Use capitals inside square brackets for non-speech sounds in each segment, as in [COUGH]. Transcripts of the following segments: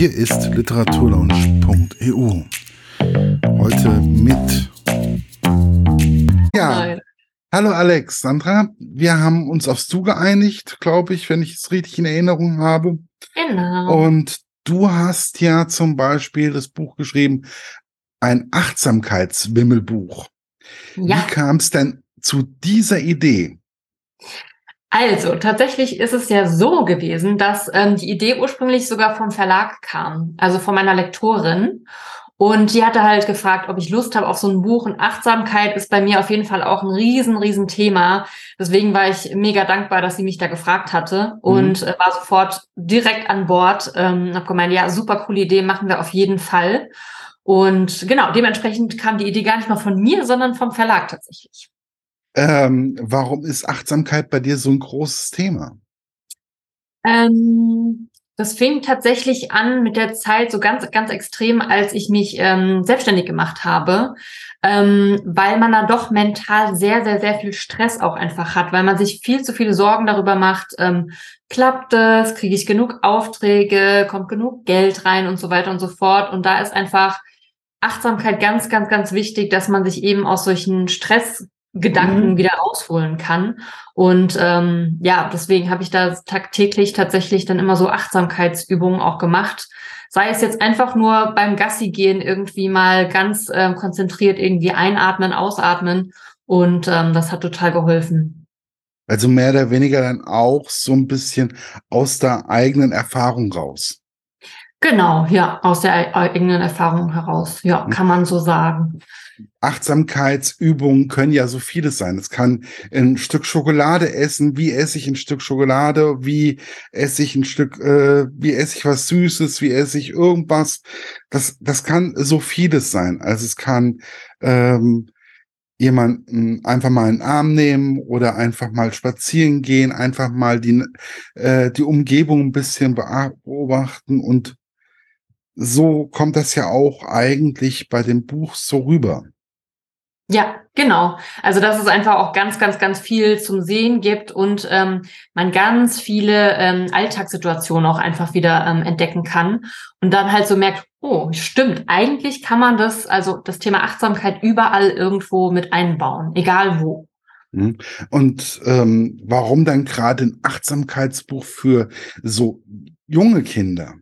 Hier ist literaturlaunch.eu. Heute mit. Ja. Nein. Hallo Alex, Sandra. Wir haben uns aufs Du geeinigt, glaube ich, wenn ich es richtig in Erinnerung habe. Genau. Und du hast ja zum Beispiel das Buch geschrieben, ein Achtsamkeitswimmelbuch. Ja. Wie kam es denn zu dieser Idee? Also, tatsächlich ist es ja so gewesen, dass ähm, die Idee ursprünglich sogar vom Verlag kam, also von meiner Lektorin. Und die hatte halt gefragt, ob ich Lust habe auf so ein Buch. Und Achtsamkeit ist bei mir auf jeden Fall auch ein riesen, riesen Thema. Deswegen war ich mega dankbar, dass sie mich da gefragt hatte und mhm. war sofort direkt an Bord. Ähm, habe gemeint, ja, super coole Idee, machen wir auf jeden Fall. Und genau, dementsprechend kam die Idee gar nicht mal von mir, sondern vom Verlag tatsächlich. Ähm, warum ist Achtsamkeit bei dir so ein großes Thema? Ähm, das fing tatsächlich an mit der Zeit so ganz, ganz extrem, als ich mich ähm, selbstständig gemacht habe, ähm, weil man da doch mental sehr, sehr, sehr viel Stress auch einfach hat, weil man sich viel zu viele Sorgen darüber macht, ähm, klappt es, kriege ich genug Aufträge, kommt genug Geld rein und so weiter und so fort. Und da ist einfach Achtsamkeit ganz, ganz, ganz wichtig, dass man sich eben aus solchen Stress Gedanken mhm. wieder rausholen kann. Und ähm, ja, deswegen habe ich da tagtäglich tatsächlich dann immer so Achtsamkeitsübungen auch gemacht. Sei es jetzt einfach nur beim Gassi gehen irgendwie mal ganz äh, konzentriert irgendwie einatmen, ausatmen. Und ähm, das hat total geholfen. Also mehr oder weniger dann auch so ein bisschen aus der eigenen Erfahrung raus. Genau, ja, aus der eigenen Erfahrung heraus. Ja, mhm. kann man so sagen. Achtsamkeitsübungen können ja so vieles sein. Es kann ein Stück Schokolade essen. Wie esse ich ein Stück Schokolade? Wie esse ich ein Stück, äh, wie esse ich was Süßes? Wie esse ich irgendwas? Das, das kann so vieles sein. Also es kann ähm, jemanden einfach mal in den Arm nehmen oder einfach mal spazieren gehen, einfach mal die, äh, die Umgebung ein bisschen beobachten und so kommt das ja auch eigentlich bei dem Buch so rüber. Ja, genau. Also dass es einfach auch ganz, ganz, ganz viel zum Sehen gibt und ähm, man ganz viele ähm, Alltagssituationen auch einfach wieder ähm, entdecken kann und dann halt so merkt, oh, stimmt, eigentlich kann man das, also das Thema Achtsamkeit überall irgendwo mit einbauen, egal wo. Mhm. Und ähm, warum dann gerade ein Achtsamkeitsbuch für so junge Kinder?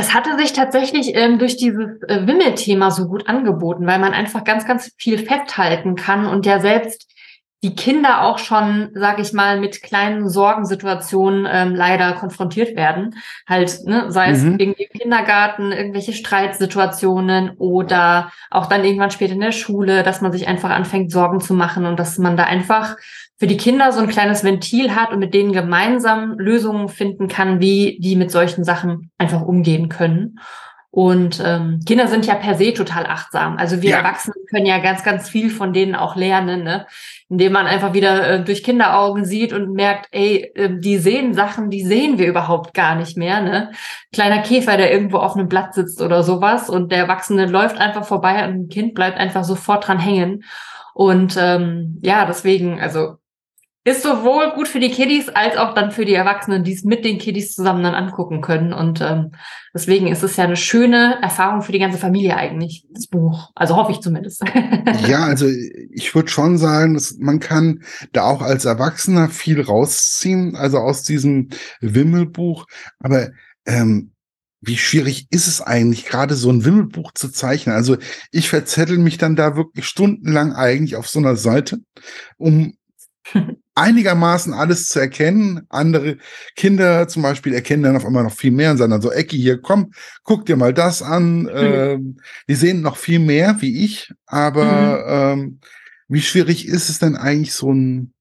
Das hatte sich tatsächlich ähm, durch dieses äh, Wimmelthema so gut angeboten, weil man einfach ganz, ganz viel festhalten kann und ja selbst die Kinder auch schon, sag ich mal, mit kleinen Sorgensituationen ähm, leider konfrontiert werden. Halt, ne, sei es mhm. irgendwie im Kindergarten, irgendwelche Streitsituationen oder auch dann irgendwann später in der Schule, dass man sich einfach anfängt, Sorgen zu machen und dass man da einfach für die Kinder so ein kleines Ventil hat und mit denen gemeinsam Lösungen finden kann, wie die mit solchen Sachen einfach umgehen können. Und ähm, Kinder sind ja per se total achtsam. Also wir ja. Erwachsenen können ja ganz, ganz viel von denen auch lernen, ne? indem man einfach wieder äh, durch Kinderaugen sieht und merkt, ey, äh, die sehen Sachen, die sehen wir überhaupt gar nicht mehr. Ne? Kleiner Käfer, der irgendwo auf einem Blatt sitzt oder sowas und der Erwachsene läuft einfach vorbei und ein Kind bleibt einfach sofort dran hängen. Und ähm, ja, deswegen, also ist sowohl gut für die Kiddies als auch dann für die Erwachsenen, die es mit den Kiddies zusammen dann angucken können. Und ähm, deswegen ist es ja eine schöne Erfahrung für die ganze Familie eigentlich, das Buch. Also hoffe ich zumindest. [LAUGHS] ja, also ich würde schon sagen, dass man kann da auch als Erwachsener viel rausziehen, also aus diesem Wimmelbuch. Aber ähm, wie schwierig ist es eigentlich, gerade so ein Wimmelbuch zu zeichnen? Also ich verzettel mich dann da wirklich stundenlang eigentlich auf so einer Seite, um [LAUGHS] einigermaßen alles zu erkennen. Andere Kinder zum Beispiel erkennen dann auf einmal noch viel mehr und sagen dann so, Ecki, hier, komm, guck dir mal das an. Mhm. Ähm, die sehen noch viel mehr wie ich, aber mhm. ähm, wie schwierig ist es denn eigentlich, so ein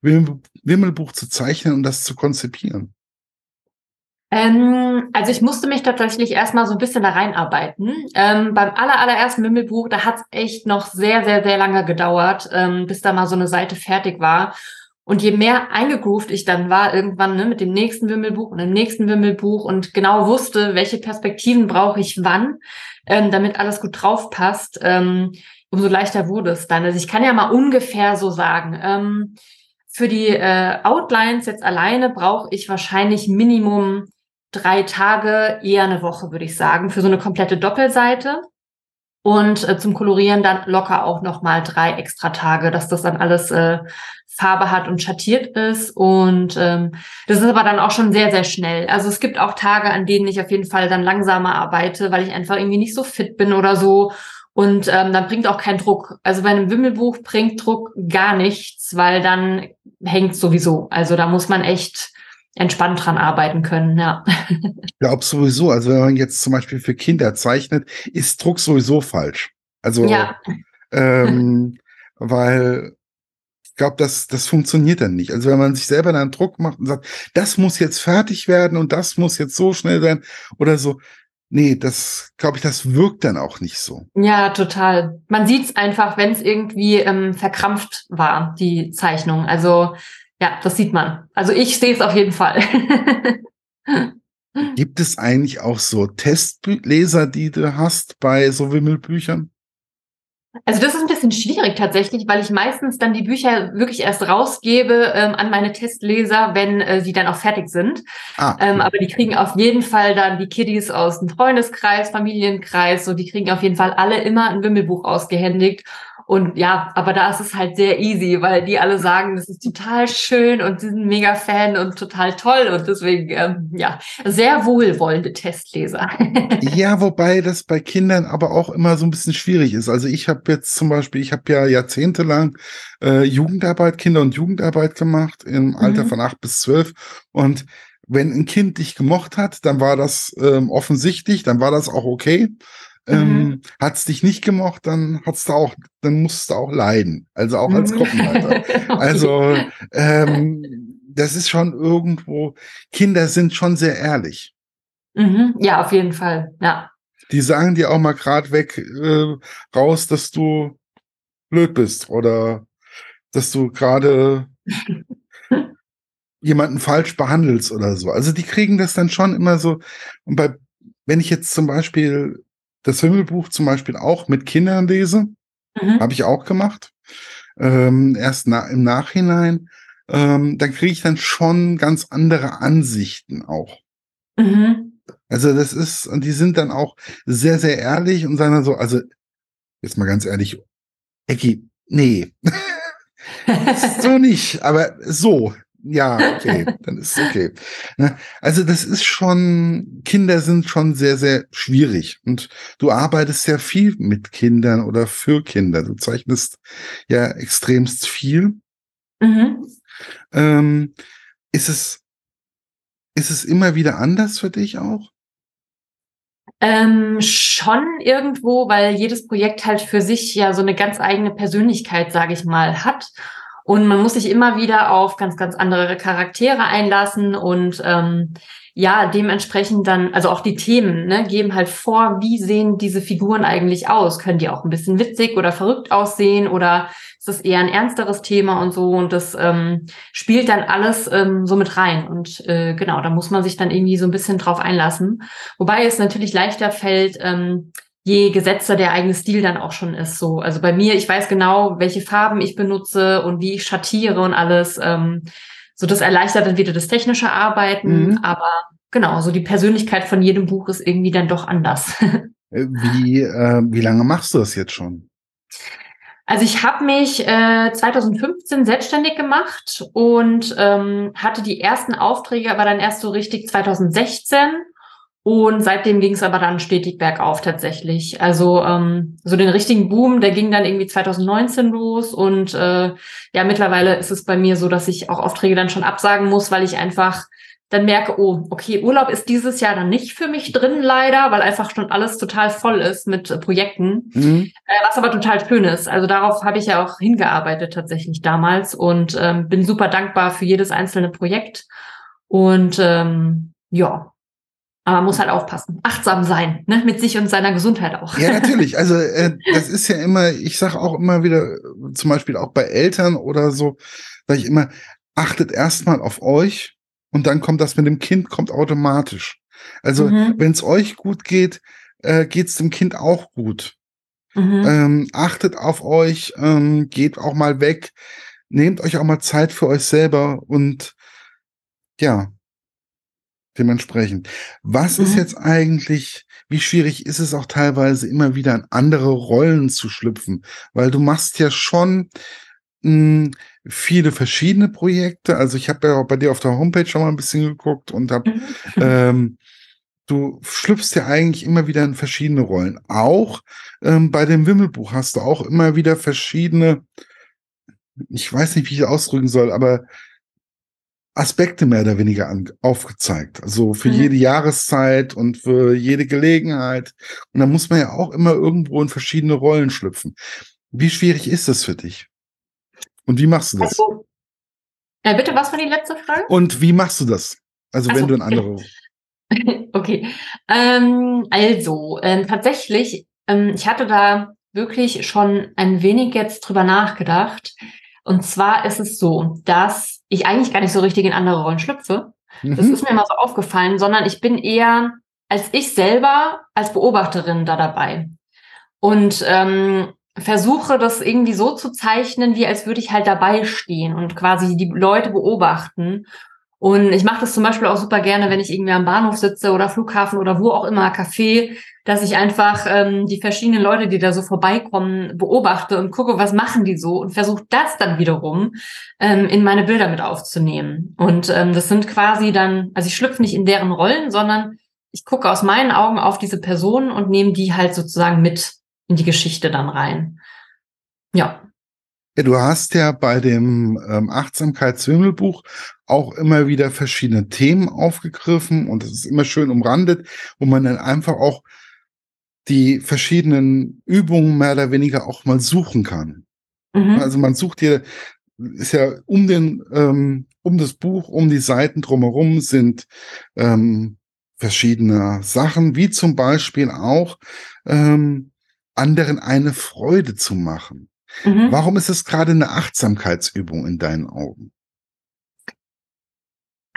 Wimmelbuch zu zeichnen und das zu konzipieren? Ähm, also ich musste mich tatsächlich erstmal so ein bisschen da reinarbeiten. Ähm, beim aller, allerersten Wimmelbuch, da hat es echt noch sehr, sehr, sehr lange gedauert, ähm, bis da mal so eine Seite fertig war. Und je mehr eingegroovt ich dann war, irgendwann ne, mit dem nächsten Wimmelbuch und dem nächsten Wimmelbuch und genau wusste, welche Perspektiven brauche ich wann, ähm, damit alles gut drauf passt, ähm, umso leichter wurde es dann. Also ich kann ja mal ungefähr so sagen, ähm, für die äh, Outlines jetzt alleine brauche ich wahrscheinlich Minimum drei Tage, eher eine Woche, würde ich sagen, für so eine komplette Doppelseite. Und äh, zum Kolorieren dann locker auch nochmal drei extra Tage, dass das dann alles äh, Farbe hat und schattiert ist. Und ähm, das ist aber dann auch schon sehr, sehr schnell. Also es gibt auch Tage, an denen ich auf jeden Fall dann langsamer arbeite, weil ich einfach irgendwie nicht so fit bin oder so. Und ähm, dann bringt auch kein Druck. Also bei einem Wimmelbuch bringt Druck gar nichts, weil dann hängt sowieso. Also da muss man echt entspannt dran arbeiten können, ja. Ich glaube sowieso, also wenn man jetzt zum Beispiel für Kinder zeichnet, ist Druck sowieso falsch. Also, ja. ähm, [LAUGHS] weil ich glaube, das, das funktioniert dann nicht. Also wenn man sich selber dann Druck macht und sagt, das muss jetzt fertig werden und das muss jetzt so schnell sein oder so, nee, das glaube ich, das wirkt dann auch nicht so. Ja, total. Man sieht es einfach, wenn es irgendwie ähm, verkrampft war, die Zeichnung. Also ja, das sieht man. Also ich sehe es auf jeden Fall. [LAUGHS] Gibt es eigentlich auch so Testleser, die du hast bei so Wimmelbüchern? Also das ist ein bisschen schwierig tatsächlich, weil ich meistens dann die Bücher wirklich erst rausgebe ähm, an meine Testleser, wenn äh, sie dann auch fertig sind. Ah. Ähm, aber die kriegen auf jeden Fall dann die Kiddies aus dem Freundeskreis, Familienkreis, so die kriegen auf jeden Fall alle immer ein Wimmelbuch ausgehändigt. Und ja, aber da ist es halt sehr easy, weil die alle sagen, das ist total schön und sie sind mega Fan und total toll und deswegen, ähm, ja, sehr wohlwollende Testleser. [LAUGHS] ja, wobei das bei Kindern aber auch immer so ein bisschen schwierig ist. Also ich habe jetzt zum Beispiel, ich habe ja jahrzehntelang äh, Jugendarbeit, Kinder- und Jugendarbeit gemacht im Alter mhm. von acht bis zwölf und wenn ein Kind dich gemocht hat, dann war das ähm, offensichtlich, dann war das auch okay. Ähm, mhm. Hat's dich nicht gemocht, dann hat's da auch, dann musst du auch leiden. Also auch als mhm. Gruppenleiter. okay. [LAUGHS] Also ähm, das ist schon irgendwo. Kinder sind schon sehr ehrlich. Mhm. Ja, auf jeden Fall. Ja. Die sagen dir auch mal grad weg äh, raus, dass du blöd bist oder dass du gerade [LAUGHS] jemanden falsch behandelst oder so. Also die kriegen das dann schon immer so. Und bei, wenn ich jetzt zum Beispiel das Himmelbuch zum Beispiel auch mit Kindern lese. Mhm. Habe ich auch gemacht. Ähm, erst na, im Nachhinein. Ähm, dann kriege ich dann schon ganz andere Ansichten auch. Mhm. Also das ist, und die sind dann auch sehr, sehr ehrlich und sagen dann so, also jetzt mal ganz ehrlich, Ecki, nee. [LAUGHS] so nicht, aber so ja, okay, dann ist es okay. Ne? Also das ist schon, Kinder sind schon sehr, sehr schwierig. Und du arbeitest sehr viel mit Kindern oder für Kinder. Du zeichnest ja extremst viel. Mhm. Ähm, ist es, ist es immer wieder anders für dich auch? Ähm, schon irgendwo, weil jedes Projekt halt für sich ja so eine ganz eigene Persönlichkeit, sage ich mal, hat. Und man muss sich immer wieder auf ganz, ganz andere Charaktere einlassen und ähm, ja, dementsprechend dann, also auch die Themen, ne, geben halt vor, wie sehen diese Figuren eigentlich aus? Können die auch ein bisschen witzig oder verrückt aussehen oder ist das eher ein ernsteres Thema und so? Und das ähm, spielt dann alles ähm, so mit rein. Und äh, genau, da muss man sich dann irgendwie so ein bisschen drauf einlassen. Wobei es natürlich leichter fällt, ähm, je gesetzter der eigene Stil dann auch schon ist. So, also bei mir, ich weiß genau, welche Farben ich benutze und wie ich schattiere und alles. Ähm, so, das erleichtert dann wieder das technische Arbeiten, mhm. aber genau, so die Persönlichkeit von jedem Buch ist irgendwie dann doch anders. [LAUGHS] Äh, wie, äh, wie lange machst du das jetzt schon? Also ich habe mich äh, 2015 selbstständig gemacht und ähm, hatte die ersten Aufträge aber dann erst so richtig 2016 und seitdem ging es aber dann stetig bergauf tatsächlich. Also ähm, so den richtigen Boom, der ging dann irgendwie 2019 los. Und äh, ja, mittlerweile ist es bei mir so, dass ich auch Aufträge dann schon absagen muss, weil ich einfach dann merke, oh, okay, Urlaub ist dieses Jahr dann nicht für mich drin, leider, weil einfach schon alles total voll ist mit äh, Projekten, mhm. äh, was aber total schön ist. Also darauf habe ich ja auch hingearbeitet tatsächlich damals und ähm, bin super dankbar für jedes einzelne Projekt. Und ähm, ja, aber man muss halt aufpassen, achtsam sein, ne? mit sich und seiner Gesundheit auch. Ja, [LAUGHS] natürlich. Also äh, das ist ja immer, ich sage auch immer wieder, zum Beispiel auch bei Eltern oder so, sage ich immer, achtet erstmal auf euch und dann kommt das mit dem Kind, kommt automatisch. Also mhm. wenn es euch gut geht, äh, geht es dem Kind auch gut. Mhm. Ähm, achtet auf euch, ähm, geht auch mal weg, nehmt euch auch mal Zeit für euch selber und ja, dementsprechend. Was mhm. ist jetzt eigentlich, wie schwierig ist es auch teilweise immer wieder in andere Rollen zu schlüpfen? Weil du machst ja schon mh, hm, viele verschiedene Projekte. Also ich habe ja auch bei dir auf der Homepage schon mal ein bisschen geguckt und habe mhm. ähm, du schlüpfst ja eigentlich immer wieder in verschiedene Rollen. Auch ähm, bei dem Wimmelbuch hast du auch immer wieder verschiedene, ich weiß nicht, wie ich ausdrücken soll, aber Aspekte mehr oder weniger an, aufgezeigt. Also für mhm. jede Jahreszeit und für jede Gelegenheit. Und da muss man ja auch immer irgendwo in verschiedene Rollen schlüpfen. Wie schwierig ist das für dich? Und wie machst du das? Also, äh, bitte, was war die letzte Frage? Und wie machst du das? Also, also wenn du in andere. [LAUGHS] okay. Ähm, also, ähm, tatsächlich, ähm, ich hatte da wirklich schon ein wenig jetzt drüber nachgedacht. Und zwar ist es so, dass ich eigentlich gar nicht so richtig in andere Rollen schlüpfe. Mhm. Das ist mir mal so aufgefallen, sondern ich bin eher als ich selber als Beobachterin da dabei. Und ähm, versuche das irgendwie so zu zeichnen, wie als würde ich halt dabei stehen und quasi die Leute beobachten und ich mache das zum Beispiel auch super gerne, wenn ich irgendwie am Bahnhof sitze oder Flughafen oder wo auch immer, Café, dass ich einfach ähm, die verschiedenen Leute, die da so vorbeikommen, beobachte und gucke, was machen die so und versuche das dann wiederum ähm, in meine Bilder mit aufzunehmen. Und ähm, das sind quasi dann, also ich schlüpfe nicht in deren Rollen, sondern ich gucke aus meinen Augen auf diese Personen und nehme die halt sozusagen mit in die Geschichte dann rein. Ja. Ja, du hast ja bei dem ähm, Achtsamkeitswimmelbuch auch immer wieder verschiedene Themen aufgegriffen und es ist immer schön umrandet, wo man dann einfach auch die verschiedenen Übungen mehr oder weniger auch mal suchen kann. Mhm. Also man sucht hier, ist ja um den, ähm, um das Buch, um die Seiten drumherum sind ähm, verschiedene Sachen, wie zum Beispiel auch ähm, anderen eine Freude zu machen. Mhm. Warum ist es gerade eine Achtsamkeitsübung in deinen Augen?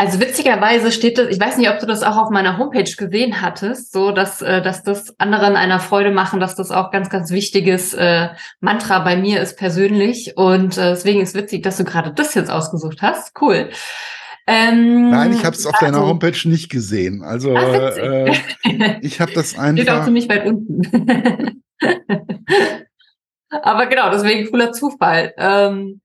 Also witzigerweise steht das, ich weiß nicht, ob du das auch auf meiner Homepage gesehen hattest, so dass, äh, dass das anderen einer Freude machen, dass das auch ganz, ganz wichtiges äh, Mantra bei mir ist persönlich. Und äh, deswegen ist witzig, dass du gerade das jetzt ausgesucht hast. Cool. Ähm, Nein, ich habe es auf also, deiner Homepage nicht gesehen. Also ach, äh, ich habe das einfach. [LAUGHS] Steht auch ziemlich weit unten. [LAUGHS] Aber genau, deswegen cooler Zufall. Ähm,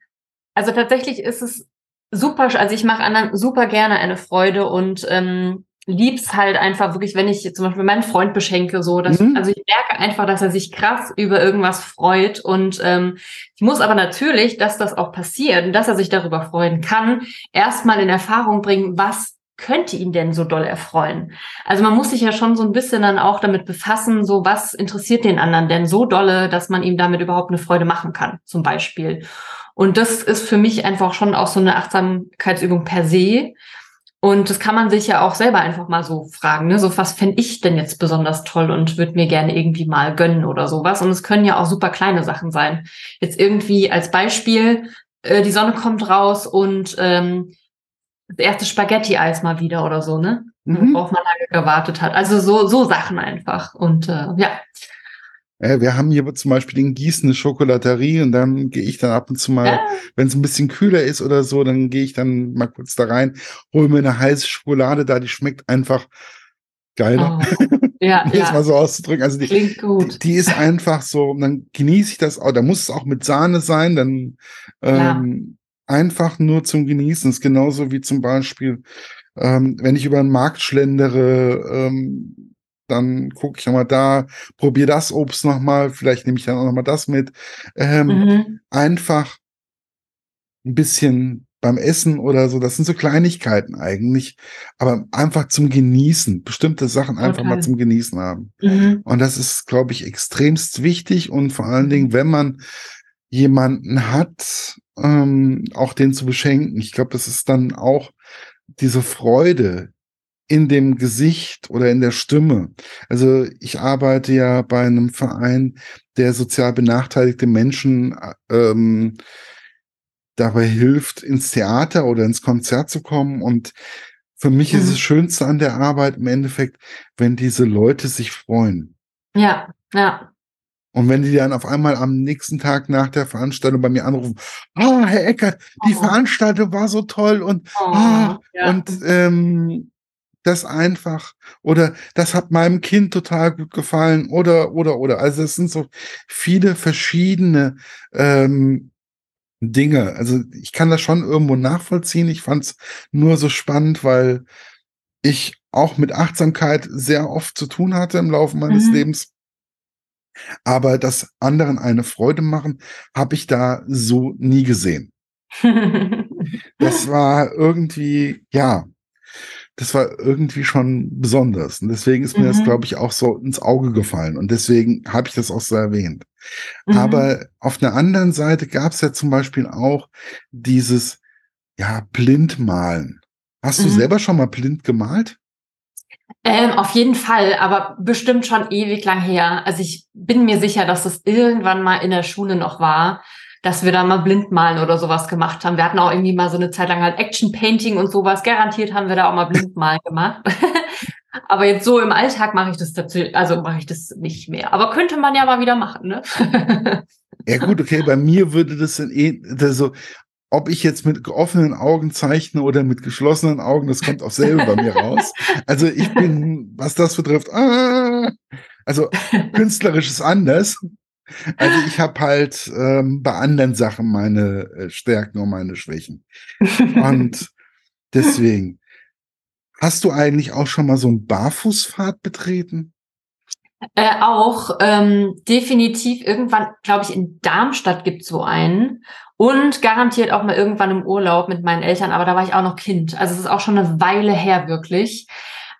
also tatsächlich ist es super, also ich mache anderen super gerne eine Freude und ähm, lieb's halt einfach wirklich, wenn ich zum Beispiel meinen Freund beschenke, so, dass, mhm. also ich merke einfach, dass er sich krass über irgendwas freut und ähm, ich muss aber natürlich, dass das auch passiert und dass er sich darüber freuen kann, erstmal in Erfahrung bringen, was könnte ihn denn so doll erfreuen? Also man muss sich ja schon so ein bisschen dann auch damit befassen, so was interessiert den anderen denn so dolle, dass man ihm damit überhaupt eine Freude machen kann, zum Beispiel. Und das ist für mich einfach schon auch so eine Achtsamkeitsübung per se. Und das kann man sich ja auch selber einfach mal so fragen, ne? So was fände ich denn jetzt besonders toll und würde mir gerne irgendwie mal gönnen oder sowas. Und es können ja auch super kleine Sachen sein. Jetzt irgendwie als Beispiel, äh, die Sonne kommt raus und ähm, das erste Spaghetti-Eis mal wieder oder so, ne? Mhm. Worauf man lange gewartet hat. Also so, so Sachen einfach. Und äh, ja. Ja, wir haben hier zum Beispiel in Gießen eine Schokolaterie und dann gehe ich dann ab und zu mal, ja. wenn es ein bisschen kühler ist oder so, dann gehe ich dann mal kurz da rein, hole mir eine heiße Schokolade da, die schmeckt einfach geiler. Oh. [LAUGHS] Ja, ja. mal so auszudrücken. Also die, Klingt gut. Die, die, ist einfach so, dann genieße ich das auch. Da muss es auch mit Sahne sein, dann ähm, einfach nur zum Genießen. Das ist genauso wie zum Beispiel, ähm, wenn ich über den Markt schlendere, ähm, dann gucke ich nochmal da, probiere das Obst nochmal, vielleicht nehme ich dann auch nochmal das mit. Ähm, mhm. Einfach ein bisschen beim Essen oder so, das sind so Kleinigkeiten eigentlich, aber einfach zum Genießen, bestimmte Sachen einfach okay. mal zum Genießen haben. Mhm. Und das ist, glaube ich, extremst wichtig und vor allen Dingen, wenn man jemanden hat, ähm, auch den zu beschenken. Ich glaube, das ist dann auch diese Freude in dem Gesicht oder in der Stimme. Also ich arbeite ja bei einem Verein, der sozial benachteiligte Menschen ähm, dabei hilft, ins Theater oder ins Konzert zu kommen. Und für mich mhm. ist das Schönste an der Arbeit im Endeffekt, wenn diese Leute sich freuen. Ja, ja. Und wenn die dann auf einmal am nächsten Tag nach der Veranstaltung bei mir anrufen, ah, Herr Eckert, die oh. Veranstaltung war so toll und, oh, ah, ja. und ähm, das einfach oder das hat meinem Kind total gut gefallen oder oder oder. Also es sind so viele verschiedene ähm, Dinge. Also ich kann das schon irgendwo nachvollziehen. Ich fand es nur so spannend, weil ich auch mit Achtsamkeit sehr oft zu tun hatte im Laufe meines mhm. Lebens. Aber das anderen eine Freude machen, habe ich da so nie gesehen. das [LAUGHS] war irgendwie, ja, das war irgendwie schon besonders. Und deswegen ist mir mhm. das, glaube ich, auch so ins Auge gefallen. Und deswegen habe ich das auch so erwähnt. Mhm. Aber auf der anderen Seite gab es ja zum Beispiel auch dieses, ja, Blindmalen. Hast du mhm. selber schon mal blind gemalt? Ähm, auf jeden Fall, aber bestimmt schon ewig lang her. Also ich bin mir sicher, dass es irgendwann mal in der Schule noch war, dass wir da mal blind malen oder sowas gemacht haben. Wir hatten auch irgendwie mal so eine Zeit lang halt Action Painting und sowas. Garantiert haben wir da auch mal blind malen gemacht. [LAUGHS] aber jetzt so im Alltag mache ich das dazu, also mache ich das nicht mehr. Aber könnte man ja mal wieder machen, ne? [LAUGHS] ja gut, okay, bei mir würde das dann eh, so, ob ich jetzt mit offenen Augen zeichne oder mit geschlossenen Augen, das kommt auch selber bei mir raus. [LAUGHS] Also ich bin, was das betrifft, ah, also künstlerisch ist anders. Also ich habe halt ähm, bei anderen Sachen meine äh, Stärken und meine Schwächen. Und [LAUGHS] deswegen, hast du eigentlich auch schon mal so einen Barfußpfad betreten? Äh, auch ähm, definitiv irgendwann, glaube ich, in Darmstadt gibt so einen und garantiert auch mal irgendwann im Urlaub mit meinen Eltern, aber da war ich auch noch Kind. Also es ist auch schon eine Weile her, wirklich.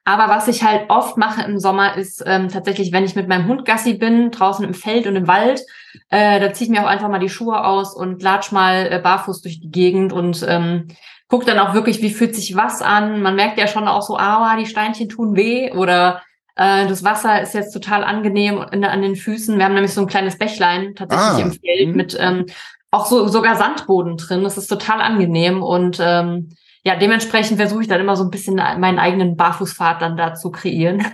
Aber was ich halt oft mache im Sommer ist ähm, tatsächlich, wenn ich mit meinem Hund Gassi bin, draußen im Feld und im Wald, äh, da ziehe ich mir auch einfach mal die Schuhe aus und latsch mal äh, barfuß durch die Gegend und ähm, guck dann auch wirklich, wie fühlt sich was an. Man merkt ja schon auch so, ah, die Steinchen tun weh oder äh, das Wasser ist jetzt total angenehm in, an den Füßen. Wir haben nämlich so ein kleines Bächlein tatsächlich ah, im Feld mhm. mit ähm, auch so sogar Sandboden drin. Das ist total angenehm und ähm, ja, dementsprechend versuche ich dann immer so ein bisschen meinen eigenen Barfußpfad dann da zu kreieren.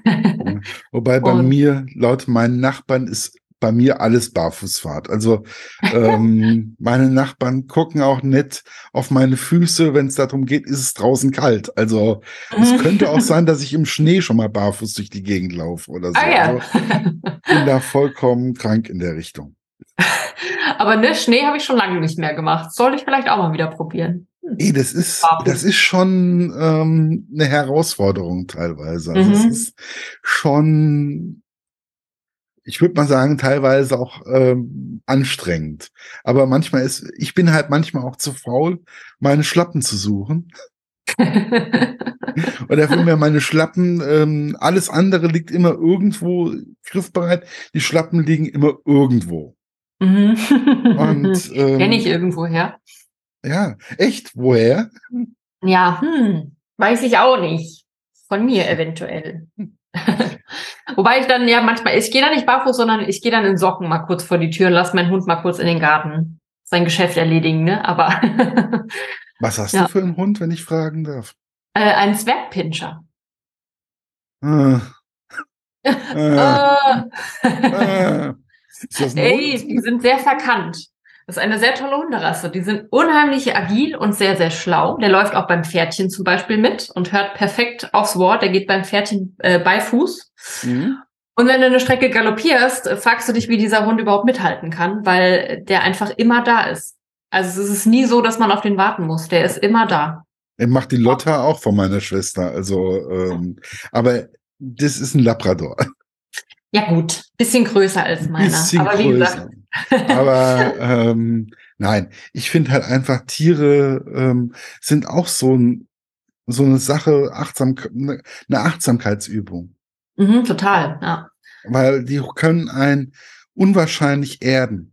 Wobei bei [LAUGHS] und, mir, laut meinen Nachbarn, ist bei mir alles Barfußfahrt. Also ähm, [LAUGHS] meine Nachbarn gucken auch nett auf meine Füße, wenn es darum geht, ist es draußen kalt. Also es [LAUGHS] könnte auch sein, dass ich im Schnee schon mal barfuß durch die Gegend laufe oder so. Ah, ja. also, bin da vollkommen krank in der Richtung. [LAUGHS] Aber ne, Schnee habe ich schon lange nicht mehr gemacht. Soll ich vielleicht auch mal wieder probieren. Ey, das ist, das ist schon ähm, eine Herausforderung teilweise. Also mhm. es ist schon, ich würde mal sagen, teilweise auch ähm, anstrengend. Aber manchmal ist, ich bin halt manchmal auch zu faul, meine Schlappen zu suchen. [LAUGHS] Oder für mir meine Schlappen, ähm, alles andere liegt immer irgendwo griffbereit. Die Schlappen liegen immer irgendwo. Mhm. Und ähm, kenne ich irgendwo her. Ja, echt? Woher? Ja, hm, weiß ich auch nicht. Von mir eventuell. [LAUGHS] Wobei ich dann ja manchmal, ich gehe da nicht barfuß, sondern ich gehe dann in Socken mal kurz vor die Tür und lasse meinen Hund mal kurz in den Garten sein Geschäft erledigen, ne? Aber. [LAUGHS] Was hast ja. du für einen Hund, wenn ich fragen darf? Äh, ein Zwergpinscher. Ah. [LAUGHS] ah. ah. Ey, Hund? die sind sehr verkannt. Das ist eine sehr tolle Hunderasse. Die sind unheimlich agil und sehr, sehr schlau. Der läuft auch beim Pferdchen zum Beispiel mit und hört perfekt aufs Wort. Der geht beim Pferdchen äh, bei Fuß. Mhm. Und wenn du eine Strecke galoppierst, fragst du dich, wie dieser Hund überhaupt mithalten kann, weil der einfach immer da ist. Also es ist nie so, dass man auf den warten muss. Der ist immer da. Er macht die Lotta auch von meiner Schwester. Also, ähm, aber das ist ein Labrador. Ja gut, bisschen größer als meiner. Bisschen aber wie größer. gesagt. Aber [LAUGHS] ähm, nein, ich finde halt einfach Tiere ähm, sind auch so ein so eine Sache, achtsam, eine Achtsamkeitsübung. Mhm, total, ja. Weil die können einen unwahrscheinlich erden.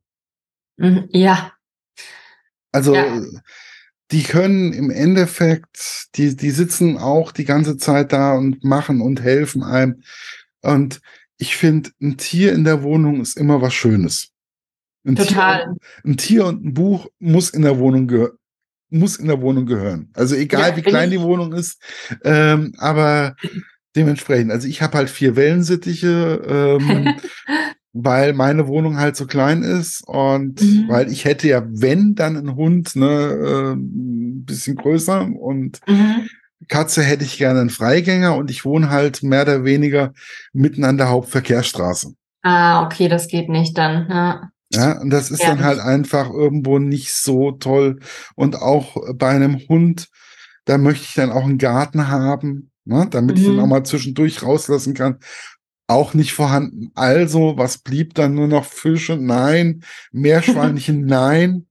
Mhm, ja. Also ja. die können im Endeffekt, die, die sitzen auch die ganze Zeit da und machen und helfen einem. Und ich finde, ein Tier in der Wohnung ist immer was Schönes. Ein Total. Tier, ein Tier und ein Buch muss in der Wohnung gehören muss in der Wohnung gehören. Also egal ja, wie klein die Wohnung ist, ähm, aber dementsprechend. Also ich habe halt vier Wellensittiche, ähm, [LAUGHS] weil meine Wohnung halt so klein ist und mhm. weil ich hätte ja, wenn dann ein Hund, ne, äh, ein bisschen größer und mhm. Katze hätte ich gerne einen Freigänger und ich wohne halt mehr oder weniger mitten an der Hauptverkehrsstraße. Ah, okay, das geht nicht dann. Ja. Ja, und das ist Ja. dann halt einfach irgendwo nicht so toll. Und auch bei einem Hund, da möchte ich dann auch einen Garten haben, ne, damit ich den Mhm. auch mal zwischendurch rauslassen kann. Auch nicht vorhanden. Also, was blieb dann nur noch Fische? Nein. Meerschweinchen? [LAUGHS] Nein.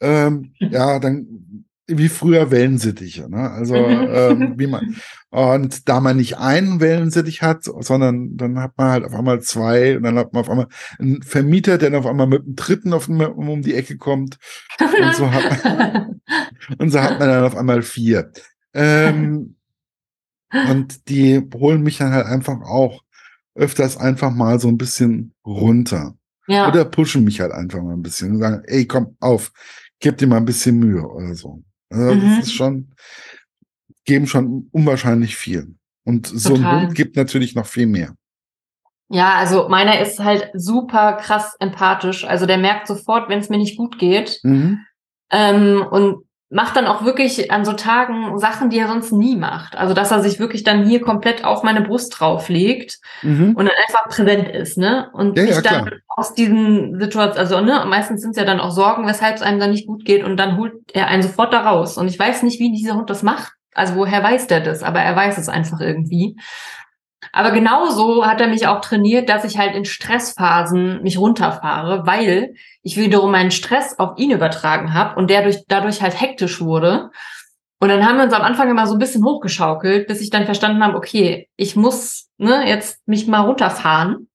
Ähm, [LAUGHS] ja, dann wie früher Wellensittiche. Ne? Also, Mhm. ähm, wie man, [LAUGHS] und da man nicht einen Wellensittich hat, sondern dann hat man halt auf einmal zwei und dann hat man auf einmal einen Vermieter, der dann auf einmal mit einem dritten auf, um, um die Ecke kommt. Und so hat man, [LAUGHS] und so hat man dann auf einmal vier. Ähm, und die holen mich dann halt einfach auch öfters einfach mal so ein bisschen runter. ja. Oder pushen mich halt einfach mal ein bisschen und sagen, ey, komm auf, gib dir mal ein bisschen Mühe oder so. Also Mhm. das ist schon, geben schon unwahrscheinlich viel. Und so ein. Hund gibt natürlich noch viel mehr. Ja, also meiner ist halt super krass empathisch. Also der merkt sofort, wenn es mir nicht gut geht. Mhm. Ähm, und macht dann auch wirklich an so Tagen Sachen, die er sonst nie macht. Also dass er sich wirklich dann hier komplett auf meine Brust drauflegt Mhm. und dann einfach präsent ist, ne? Und Ja, sich ja, dann klar. aus diesen Situationen, also ne, meistens sind es ja dann auch Sorgen, weshalb es einem dann nicht gut geht und dann holt er einen sofort da raus. Und ich weiß nicht, wie dieser Hund das macht. Also woher weiß der das? Aber er weiß es einfach irgendwie. Aber genauso hat er mich auch trainiert, dass ich halt in Stressphasen mich runterfahre, weil ich wiederum meinen Stress auf ihn übertragen habe und der durch, dadurch halt hektisch wurde. Und dann haben wir uns am Anfang immer so ein bisschen hochgeschaukelt, bis ich dann verstanden habe, okay, ich muss ne, jetzt mich mal runterfahren,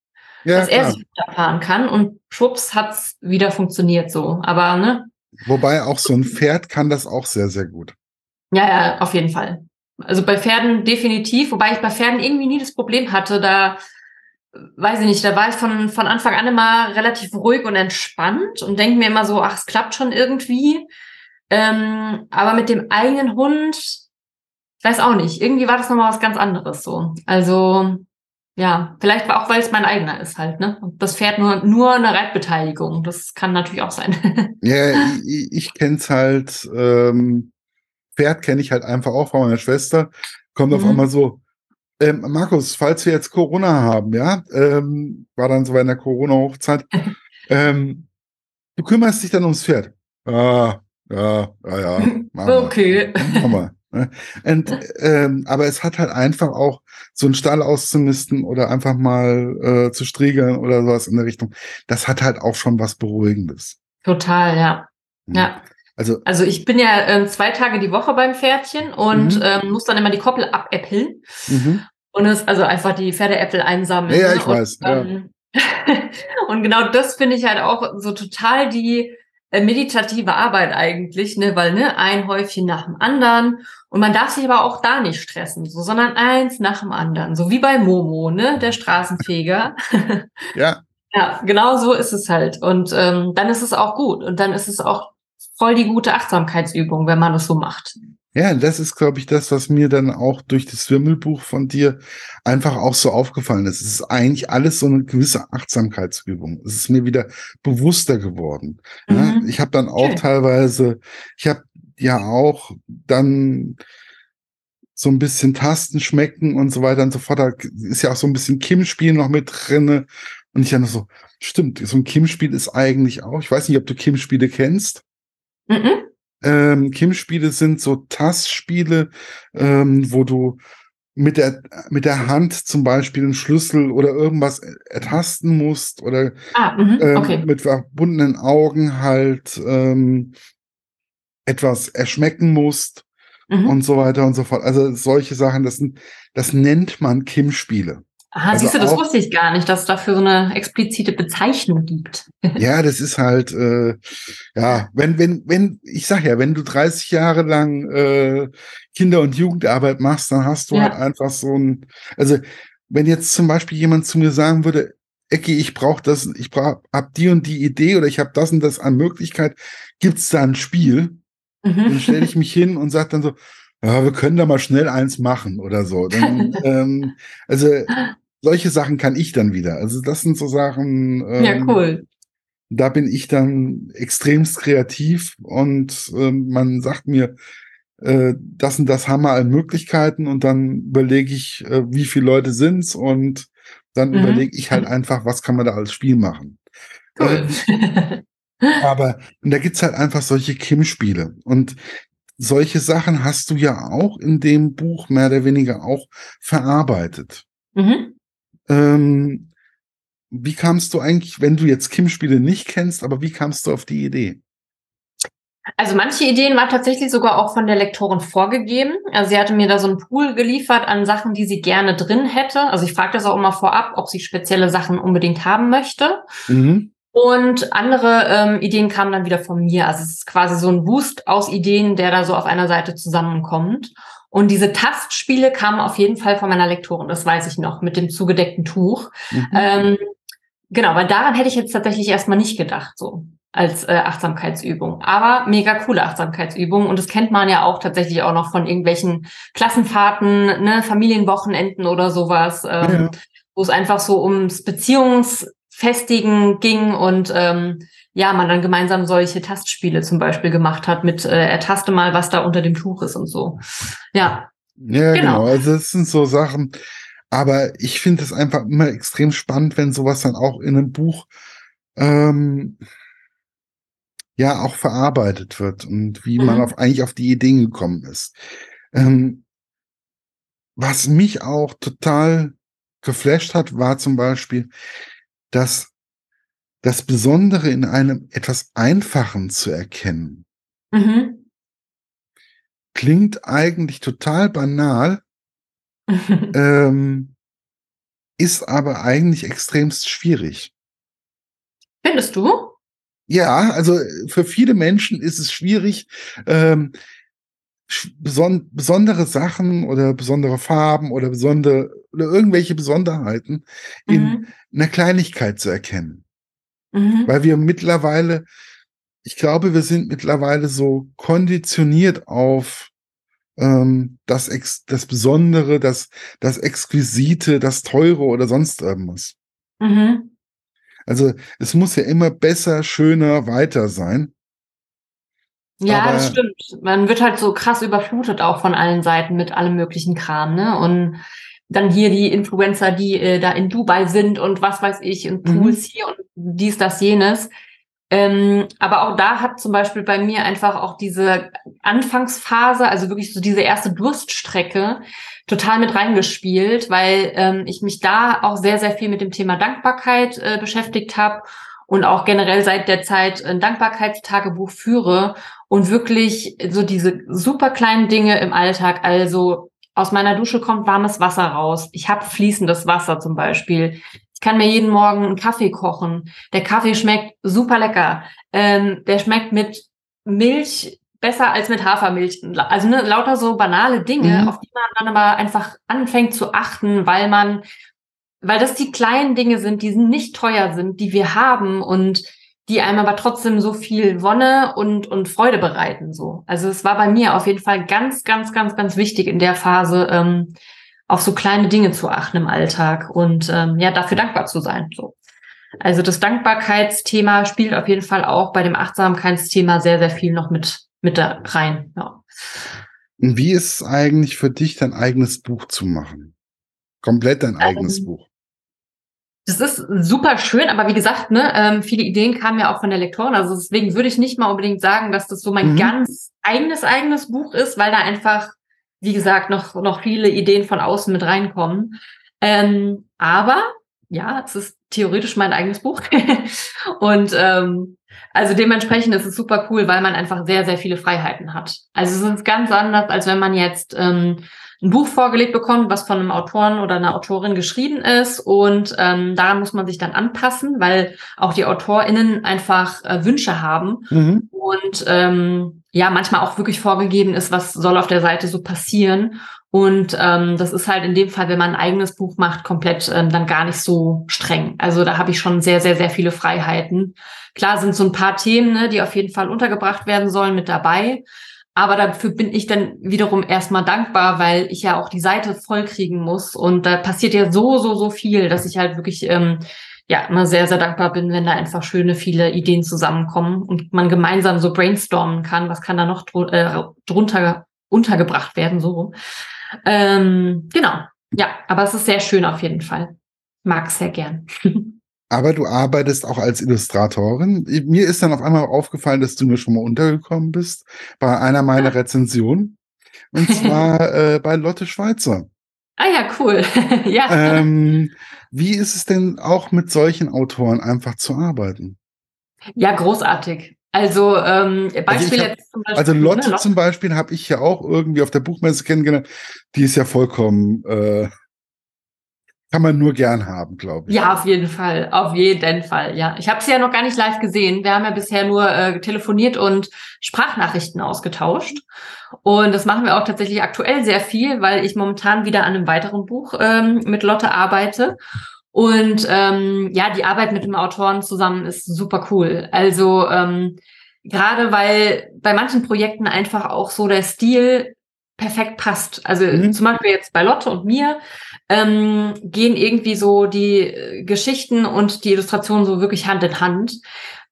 Ja, dass er klar. sich runterfahren kann und schwupps hat's wieder funktioniert so. Aber ne, Wobei auch so ein Pferd kann das auch sehr, sehr gut. Ja, ja, auf jeden Fall. Also bei Pferden definitiv, wobei ich bei Pferden irgendwie nie das Problem hatte, da weiß ich nicht, da war ich von, von Anfang an immer relativ ruhig und entspannt und denke mir immer so, ach, es klappt schon irgendwie. Ähm, aber mit dem eigenen Hund, ich weiß auch nicht, irgendwie war das nochmal was ganz anderes so. Also, ja, vielleicht war auch, weil es mein eigener ist halt, ne? Und das Pferd nur, nur eine Reitbeteiligung. Das kann natürlich auch sein. [LAUGHS] Ja, ich, ich kenn's halt, ähm, Pferd kenne ich halt einfach auch von meiner Schwester. Kommt auf Mhm. einmal so, ähm, Markus, falls wir jetzt Corona haben, ja, ähm, war dann so bei einer Corona-Hochzeit, [LAUGHS] ähm, du kümmerst dich dann ums Pferd. Ah, ja, ja, ja. wir. okay. Wir, ne? Und, ähm, aber es hat halt einfach auch so einen Stall auszumisten oder einfach mal äh, zu striegeln oder sowas in der Richtung. Das hat halt auch schon was Beruhigendes. Total, ja. Hm. Ja. Also Also ich bin ja ähm, zwei Tage die Woche beim Pferdchen und Mhm. ähm, muss dann immer die Koppel abäppeln mhm. und es also einfach die Pferdeäpfel einsammeln. Ja, ja, ne? ich weiß, Und, ähm, [LAUGHS] und genau das finde ich halt auch so total die äh, meditative Arbeit eigentlich, ne, weil ne ein Häufchen nach dem anderen und man darf sich aber auch da nicht stressen, so, sondern eins nach dem anderen, so wie bei Momo, ne, der Straßenfeger. [LAUGHS] ja, Ja, genau so ist es halt. Und ähm, dann ist es auch gut. Und dann ist es auch voll die gute Achtsamkeitsübung, wenn man das so macht. ja, das ist, glaube ich, das, was mir dann auch durch das Wimmelbuch von dir einfach auch so aufgefallen ist. Es ist eigentlich alles so eine gewisse Achtsamkeitsübung. Es ist mir wieder bewusster geworden. Ja, Mhm. ich habe dann auch Schön. teilweise, ich habe ja auch dann so ein bisschen Tasten, Schmecken und so weiter und so fort. Da ist ja auch so ein bisschen Kim-Spiel noch mit drinne. Und ich dann so, stimmt, so ein Kim-Spiel ist eigentlich auch, ich weiß nicht, ob du Kim-Spiele kennst. Mhm. Ähm, Kim-Spiele sind so Tastspiele, ähm, wo du mit der, mit der Hand zum Beispiel einen Schlüssel oder irgendwas ertasten musst oder Ah, mhm. ähm, okay. mit verbundenen Augen halt ähm, etwas erschmecken musst Mhm. und so weiter und so fort. Also solche Sachen, das das nennt man Kim-Spiele. Aha, also siehst du, das auch- wusste ich gar nicht, dass es dafür so eine explizite Bezeichnung gibt. [LAUGHS] Ja, das ist halt, äh, ja, wenn, wenn, wenn, ich sag ja, wenn du 30 Jahre lang äh, Kinder- und Jugendarbeit machst, dann hast du Ja. halt einfach so ein, also wenn jetzt zum Beispiel jemand zu mir sagen würde, Ecki, ich brauche das, ich brauch, hab die und die Idee oder ich habe das und das an Möglichkeit, gibt's da ein Spiel? Dann Mhm. stelle ich mich hin und sage dann so, ja, wir können da mal schnell eins machen oder so. Dann, [LAUGHS] ähm, also solche Sachen kann ich dann wieder. Also das sind so Sachen. Ähm, Ja, cool. Da bin ich dann extremst kreativ und ähm, man sagt mir, äh, das und das haben wir an Möglichkeiten und dann überlege ich, äh, wie viele Leute sind's und dann mhm. überlege ich halt einfach, was kann man da als Spiel machen. Cool. Ähm, [LAUGHS] aber und da gibt's halt einfach solche Kim-Spiele und solche Sachen hast du ja auch in dem Buch mehr oder weniger auch verarbeitet. Mhm. Ähm, wie kamst du eigentlich, wenn du jetzt Kim-Spiele nicht kennst, aber wie kamst du auf die Idee? Also manche Ideen waren tatsächlich sogar auch von der Lektorin vorgegeben. Also sie hatte mir da so einen Pool geliefert an Sachen, die sie gerne drin hätte. Also ich frage das auch immer vorab, ob sie spezielle Sachen unbedingt haben möchte. Mhm. Und andere ähm, Ideen kamen dann wieder von mir. Also es ist quasi so ein Boost aus Ideen, der da so auf einer Seite zusammenkommt. Und diese Tastspiele kamen auf jeden Fall von meiner Lektorin, das weiß ich noch, mit dem zugedeckten Tuch. Mhm. Ähm, genau, weil daran hätte ich jetzt tatsächlich erstmal nicht gedacht, so als äh, Achtsamkeitsübung. Aber mega coole Achtsamkeitsübung. Und das kennt man ja auch tatsächlich auch noch von irgendwelchen Klassenfahrten, ne, Familienwochenenden oder sowas, ähm, ja. wo es einfach so ums Beziehungsfestigen ging und ähm, ja, man dann gemeinsam solche Tastspiele zum Beispiel gemacht hat mit äh, ertaste mal, was da unter dem Tuch ist und so. Ja. Ja, genau. genau. Also das sind so Sachen. Aber ich finde es einfach immer extrem spannend, wenn sowas dann auch in einem Buch ähm, ja auch verarbeitet wird und wie mhm. man auf eigentlich auf die Ideen gekommen ist. Ähm, was mich auch total geflasht hat, war zum Beispiel, dass das Besondere in einem etwas Einfachen zu erkennen. Mhm. Klingt eigentlich total banal, [LAUGHS] ähm, ist aber eigentlich extremst schwierig. Findest du? Ja, also für viele Menschen ist es schwierig, ähm, beson besondere Sachen oder besondere Farben oder besondere oder irgendwelche Besonderheiten mhm. in einer Kleinigkeit zu erkennen. Mhm. Weil wir mittlerweile, ich glaube, wir sind mittlerweile so konditioniert auf ähm, das, Ex das Besondere, das, das Exquisite, das Teure oder sonst irgendwas. Mhm. Also es muss ja immer besser, schöner, weiter sein. Ja, Aber das stimmt. Man wird halt so krass überflutet auch von allen Seiten mit allem möglichen Kram, ne? Und dann hier die Influencer, die äh, da in Dubai sind und was weiß ich und mhm. Pools mhm. hier und dies, das, jenes. Ähm, aber auch da hat zum Beispiel bei mir einfach auch diese Anfangsphase, also wirklich so diese erste Durststrecke, total mit reingespielt, weil ähm, ich mich da auch sehr, sehr viel mit dem Thema Dankbarkeit äh, beschäftigt habe und auch generell seit der Zeit ein Dankbarkeitstagebuch führe und wirklich so diese super kleinen Dinge im Alltag, also aus meiner Dusche kommt warmes Wasser raus. Ich habe fließendes Wasser zum Beispiel. Ich kann mir jeden Morgen einen Kaffee kochen. Der Kaffee schmeckt super lecker. Ähm, der schmeckt mit Milch besser als mit Hafermilch. Also ne, lauter so banale Dinge, mhm. auf die man dann aber einfach anfängt zu achten, weil man, weil das die kleinen Dinge sind, die nicht teuer sind, die wir haben und die einem aber trotzdem so viel Wonne und, und Freude bereiten. So. Also es war bei mir auf jeden Fall ganz, ganz, ganz, ganz wichtig in der Phase, ähm, auf so kleine Dinge zu achten im Alltag und ähm, ja, dafür dankbar zu sein. So. Also das Dankbarkeitsthema spielt auf jeden Fall auch bei dem Achtsamkeitsthema sehr, sehr viel noch mit, mit da rein. Ja. Und wie ist es eigentlich für dich, dein eigenes Buch zu machen? Komplett dein eigenes ähm, Buch. Das ist super schön, aber wie gesagt, ne, ähm, viele Ideen kamen ja auch von der Lektorin. Also deswegen würde ich nicht mal unbedingt sagen, dass das so mein mhm. ganz eigenes, eigenes Buch ist, weil da einfach, wie gesagt, noch, noch viele Ideen von außen mit reinkommen. Ähm, aber ja, es ist theoretisch mein eigenes Buch. [LAUGHS] und ähm, also dementsprechend ist es super cool, weil man einfach sehr, sehr viele Freiheiten hat. Also es ist ganz anders, als wenn man jetzt ähm, ein Buch vorgelegt bekommt, was von einem Autoren oder einer Autorin geschrieben ist. Und ähm, daran muss man sich dann anpassen, weil auch die AutorInnen einfach äh, Wünsche haben. Mhm. Und ähm, ja, manchmal auch wirklich vorgegeben ist, was soll auf der Seite so passieren. Und ähm, das ist halt in dem Fall, wenn man ein eigenes Buch macht, komplett ähm, dann gar nicht so streng. Also da habe ich schon sehr, sehr, sehr viele Freiheiten. Klar sind so ein paar Themen, ne, die auf jeden Fall untergebracht werden sollen, mit dabei. Aber dafür bin ich dann wiederum erstmal dankbar, weil ich ja auch die Seite vollkriegen muss. Und da passiert ja so, so, so viel, dass ich halt wirklich ähm, ja immer sehr, sehr dankbar bin, wenn da einfach schöne, viele Ideen zusammenkommen und man gemeinsam so brainstormen kann. Was kann da noch dr äh, drunter untergebracht werden, so. Ähm, genau. Ja, aber es ist sehr schön auf jeden Fall. Mag sehr gern. [LAUGHS] Aber du arbeitest auch als Illustratorin. Mir ist dann auf einmal aufgefallen, dass du mir schon mal untergekommen bist bei einer meiner Rezensionen. Und zwar [LAUGHS] äh, bei Lotte Schweizer. Ah ja, cool. [LAUGHS] ja. Ähm, wie ist es denn auch mit solchen Autoren einfach zu arbeiten? Ja, großartig. Also ähm, Also, Beispiel ich hab, jetzt zum Beispiel. also Lotte ne, zum Beispiel habe ich ja auch irgendwie auf der Buchmesse kennengelernt. Die ist ja vollkommen, äh, kann man nur gern haben, glaube ich. Ja, auf jeden Fall, auf jeden Fall, ja. Ich habe sie ja noch gar nicht live gesehen. Wir haben ja bisher nur äh, telefoniert und Sprachnachrichten ausgetauscht. Und das machen wir auch tatsächlich aktuell sehr viel, weil ich momentan wieder an einem weiteren Buch ähm, mit Lotte arbeite. Und ähm, ja, die Arbeit mit dem Autoren zusammen ist super cool. Also ähm, gerade weil bei manchen Projekten einfach auch so der Stil perfekt passt. Also Mhm. zum Beispiel jetzt bei Lotte und mir ähm, gehen irgendwie so die äh, Geschichten und die Illustrationen so wirklich Hand in Hand.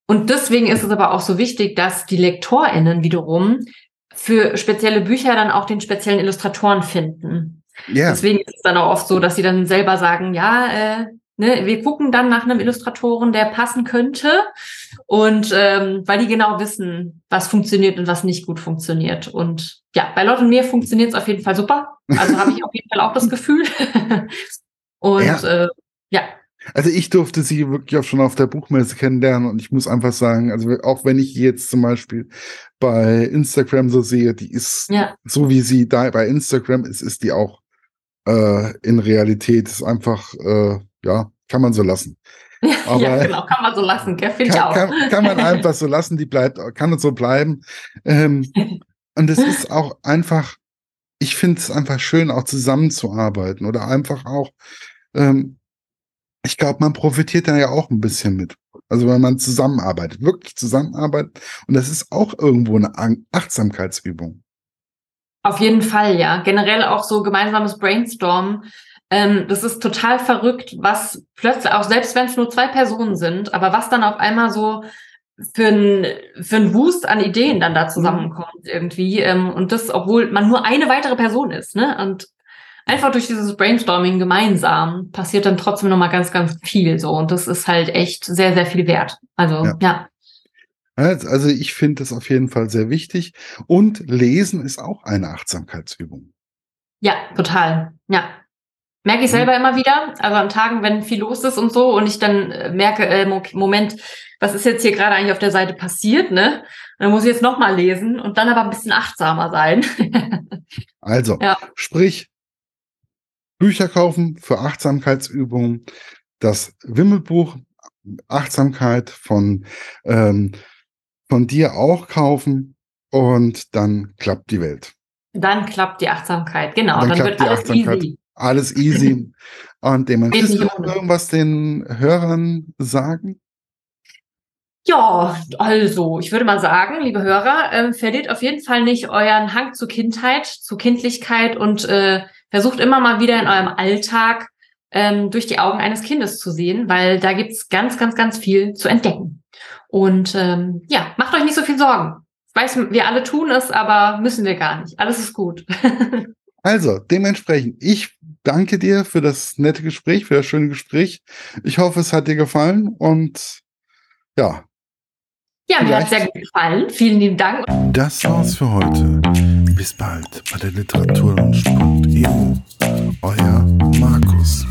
Und deswegen ist es aber auch so wichtig, dass die LektorInnen wiederum für spezielle Bücher dann auch den speziellen Illustratoren finden. Ja, Deswegen ist es dann auch oft so, dass sie dann selber sagen, ja, äh, ne, wir gucken dann nach einem Illustratoren, der passen könnte. Und ähm, weil die genau wissen, was funktioniert und was nicht gut funktioniert. Und ja, bei Lotte und mir funktioniert es auf jeden Fall super. Also habe ich auf jeden Fall auch das Gefühl. [LAUGHS] und Ja. äh, ja, also ich durfte sie wirklich auch schon auf der Buchmesse kennenlernen und ich muss einfach sagen, also auch wenn ich jetzt zum Beispiel bei Instagram so sehe, die ist ja, so wie sie da bei Instagram ist, ist die auch äh, in Realität ist einfach, äh, ja, kann man so lassen. [LAUGHS] Aber ja, genau, kann man so lassen, gell? Finde ich kann, auch. kann, kann man [LAUGHS] einfach so lassen, die bleibt, kann so bleiben. Ähm, und es ist auch einfach, ich finde es einfach schön, auch zusammenzuarbeiten oder einfach auch, ähm, ich glaube, man profitiert da ja auch ein bisschen mit. Also wenn man zusammenarbeitet, wirklich zusammenarbeitet. Und das ist auch irgendwo eine Achtsamkeitsübung. Auf jeden Fall, ja. Generell auch so gemeinsames Brainstorm. Ähm, das ist total verrückt, was plötzlich, auch selbst wenn es nur zwei Personen sind, aber was dann auf einmal so für ein für ein Boost an Ideen dann da zusammenkommt irgendwie. Ähm, und das, obwohl man nur eine weitere Person ist, ne? Und einfach durch dieses Brainstorming gemeinsam passiert dann trotzdem nochmal ganz, ganz viel so. Und das ist halt echt sehr, sehr viel wert. Also, Ja. ja. Also also ich finde das auf jeden Fall sehr wichtig. Und Lesen ist auch eine Achtsamkeitsübung. Ja, total. Ja. Merke ich Mhm. selber immer wieder. Also an Tagen, wenn viel los ist und so und ich dann äh, merke, äh, Mo- Moment, was ist jetzt hier gerade eigentlich auf der Seite passiert, ne? Und dann muss ich jetzt nochmal lesen und dann aber ein bisschen achtsamer sein. [LAUGHS] Also, Ja. sprich, Bücher kaufen für Achtsamkeitsübungen, das Wimmelbuch Achtsamkeit von, ähm, von dir auch kaufen und dann klappt die Welt. dann klappt die Achtsamkeit. Genau, Dann dann, wird alles easy. Alles easy. und nicht noch ohne. irgendwas den Hörern sagen. Ja, also, ich würde mal sagen, liebe Hörer, ähm, verliert auf jeden Fall nicht euren Hang zur Kindheit, zur Kindlichkeit und äh, versucht immer mal wieder in eurem Alltag ähm, durch die Augen eines Kindes zu sehen, weil da gibt's ganz, ganz, ganz viel zu entdecken. Und ähm, ja, macht euch nicht so viel Sorgen. Ich weiß, wir alle tun es, aber müssen wir gar nicht. Alles ist gut. [LAUGHS] Also, dementsprechend, ich danke dir für das nette Gespräch, für das schöne Gespräch. Ich hoffe, es hat dir gefallen und ja, ja, mir hat Vielleicht- sehr gut gefallen. Vielen lieben Dank. Das war's für heute. Bis bald bei der Literaturlaunch.eu. Euer Markus.